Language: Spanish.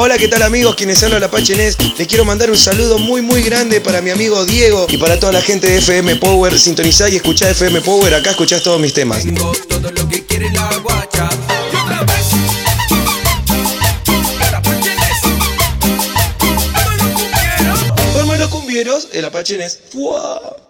Hola, ¿qué tal amigos? Quienes hablan la Apache Les quiero mandar un saludo muy muy grande para mi amigo Diego y para toda la gente de FM Power. Sintonizá y escuchá FM Power, acá escuchás todos mis temas. Tengo lo que quiere la guacha. Cumbieros, el Apacheles. ¡Fua!